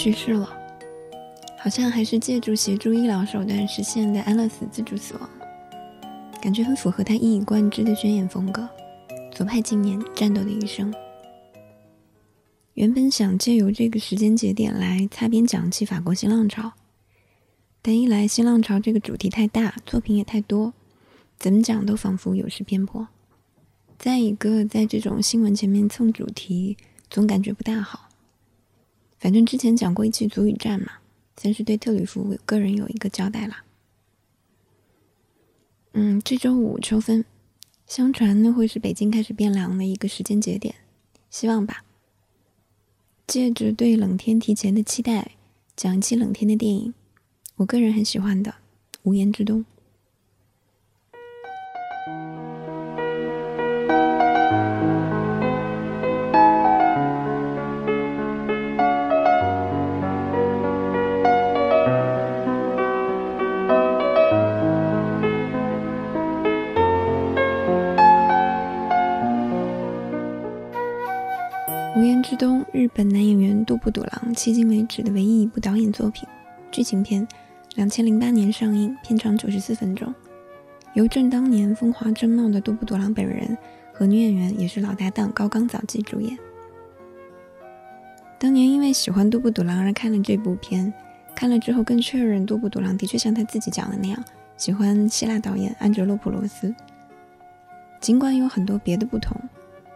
去世了，好像还是借助协助医疗手段实现的安乐死自主死亡，感觉很符合他一以贯之的宣言风格。左派青年战斗的一生。原本想借由这个时间节点来擦边讲起法国新浪潮，但一来新浪潮这个主题太大，作品也太多，怎么讲都仿佛有失偏颇；再一个，在这种新闻前面蹭主题，总感觉不大好。反正之前讲过一期足语战嘛，算是对特吕弗个人有一个交代了。嗯，这周五秋分。相传那会是北京开始变凉的一个时间节点，希望吧。借着对冷天提前的期待，讲一期冷天的电影，我个人很喜欢的《无言之冬》。本男演员杜布笃郎迄今为止的唯一一部导演作品，剧情片，两千零八年上映，片长九十四分钟，由正当年风华正茂的杜布笃郎本人和女演员也是老搭档高冈早纪主演。当年因为喜欢杜布笃郎而看了这部片，看了之后更确认杜布笃郎的确像他自己讲的那样，喜欢希腊导演安哲洛普罗斯。尽管有很多别的不同，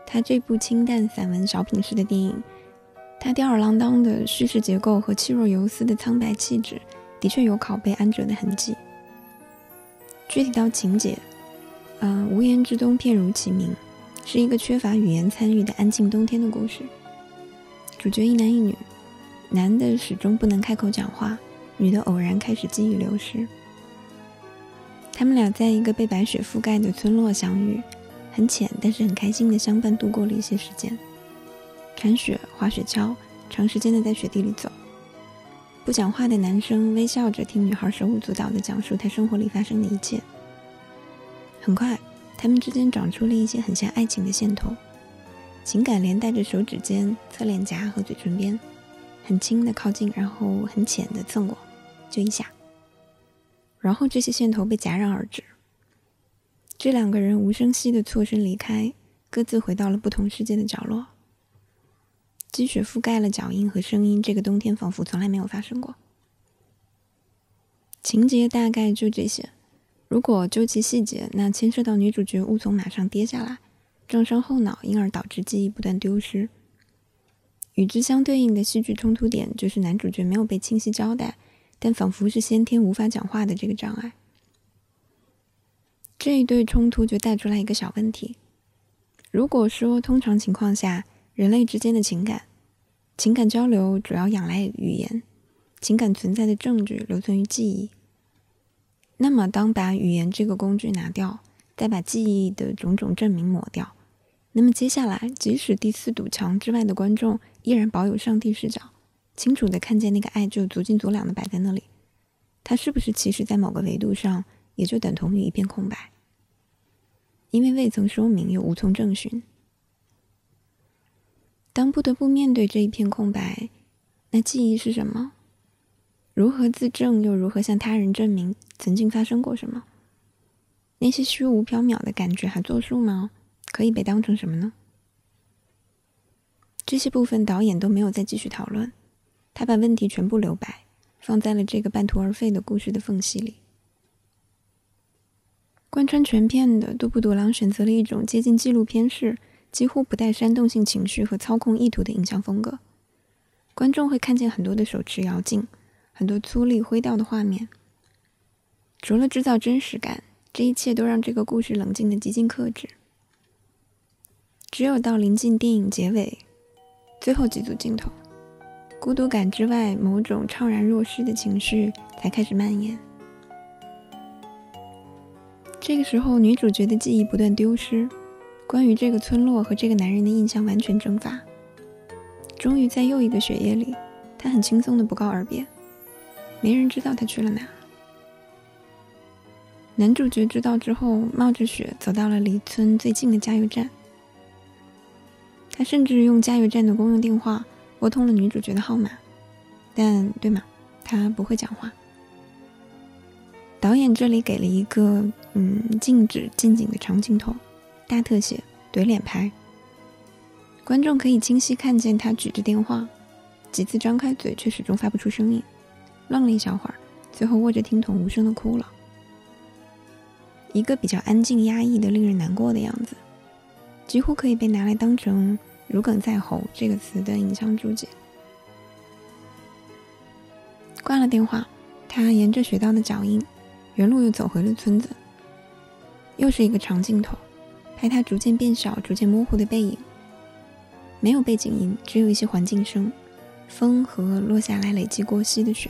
他这部清淡散文小品式的电影。他吊儿郎当的叙事结构和气若游丝的苍白气质，的确有拷贝安哲的痕迹。具体到情节，嗯，无言之冬片如其名，是一个缺乏语言参与的安静冬天的故事。主角一男一女，男的始终不能开口讲话，女的偶然开始记忆流失。他们俩在一个被白雪覆盖的村落相遇，很浅但是很开心的相伴度过了一些时间。铲雪、滑雪橇，长时间的在雪地里走。不讲话的男生微笑着听女孩手舞足蹈地讲述他生活里发生的一切。很快，他们之间长出了一些很像爱情的线头，情感连带着手指尖、侧脸颊和嘴唇边，很轻的靠近，然后很浅的蹭过，就一下。然后这些线头被戛然而止。这两个人无声息地错身离开，各自回到了不同世界的角落。积雪覆盖了脚印和声音，这个冬天仿佛从来没有发生过。情节大概就这些。如果究其细节，那牵涉到女主角误从马上跌下来，撞伤后脑，因而导致记忆不断丢失。与之相对应的戏剧冲突点就是男主角没有被清晰交代，但仿佛是先天无法讲话的这个障碍。这一对冲突就带出来一个小问题：如果说通常情况下，人类之间的情感，情感交流主要仰赖语言，情感存在的证据留存于记忆。那么，当把语言这个工具拿掉，再把记忆的种种证明抹掉，那么接下来，即使第四堵墙之外的观众依然保有上帝视角，清楚的看见那个爱就足斤足两的摆在那里，它是不是其实在某个维度上也就等同于一片空白？因为未曾说明，又无从证寻。当不得不面对这一片空白，那记忆是什么？如何自证？又如何向他人证明曾经发生过什么？那些虚无缥缈的感觉还作数吗？可以被当成什么呢？这些部分导演都没有再继续讨论，他把问题全部留白，放在了这个半途而废的故事的缝隙里。贯穿全片的杜布多郎选择了一种接近纪录片式。几乎不带煽动性情绪和操控意图的影像风格，观众会看见很多的手持摇镜，很多粗粝灰调的画面。除了制造真实感，这一切都让这个故事冷静的极尽克制。只有到临近电影结尾，最后几组镜头，孤独感之外，某种怅然若失的情绪才开始蔓延。这个时候，女主角的记忆不断丢失。关于这个村落和这个男人的印象完全蒸发。终于在又一个雪夜里，他很轻松的不告而别，没人知道他去了哪。男主角知道之后，冒着雪走到了离村最近的加油站。他甚至用加油站的公用电话拨通了女主角的号码，但对吗？他不会讲话。导演这里给了一个嗯静止近景的长镜头，大特写怼脸拍，观众可以清晰看见他举着电话，几次张开嘴却始终发不出声音，愣了一小会儿，最后握着听筒无声的哭了，一个比较安静压抑的、令人难过的样子，几乎可以被拿来当成“如鲠在喉”这个词的影像注解。挂了电话，他沿着雪道的脚印。原路又走回了村子，又是一个长镜头，拍他逐渐变小、逐渐模糊的背影。没有背景音，只有一些环境声，风和落下来累积过膝的雪。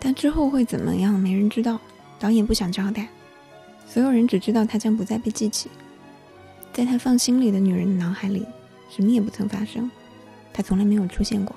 但之后会怎么样，没人知道。导演不想交代，所有人只知道他将不再被记起。在他放心里的女人的脑海里，什么也不曾发生，他从来没有出现过。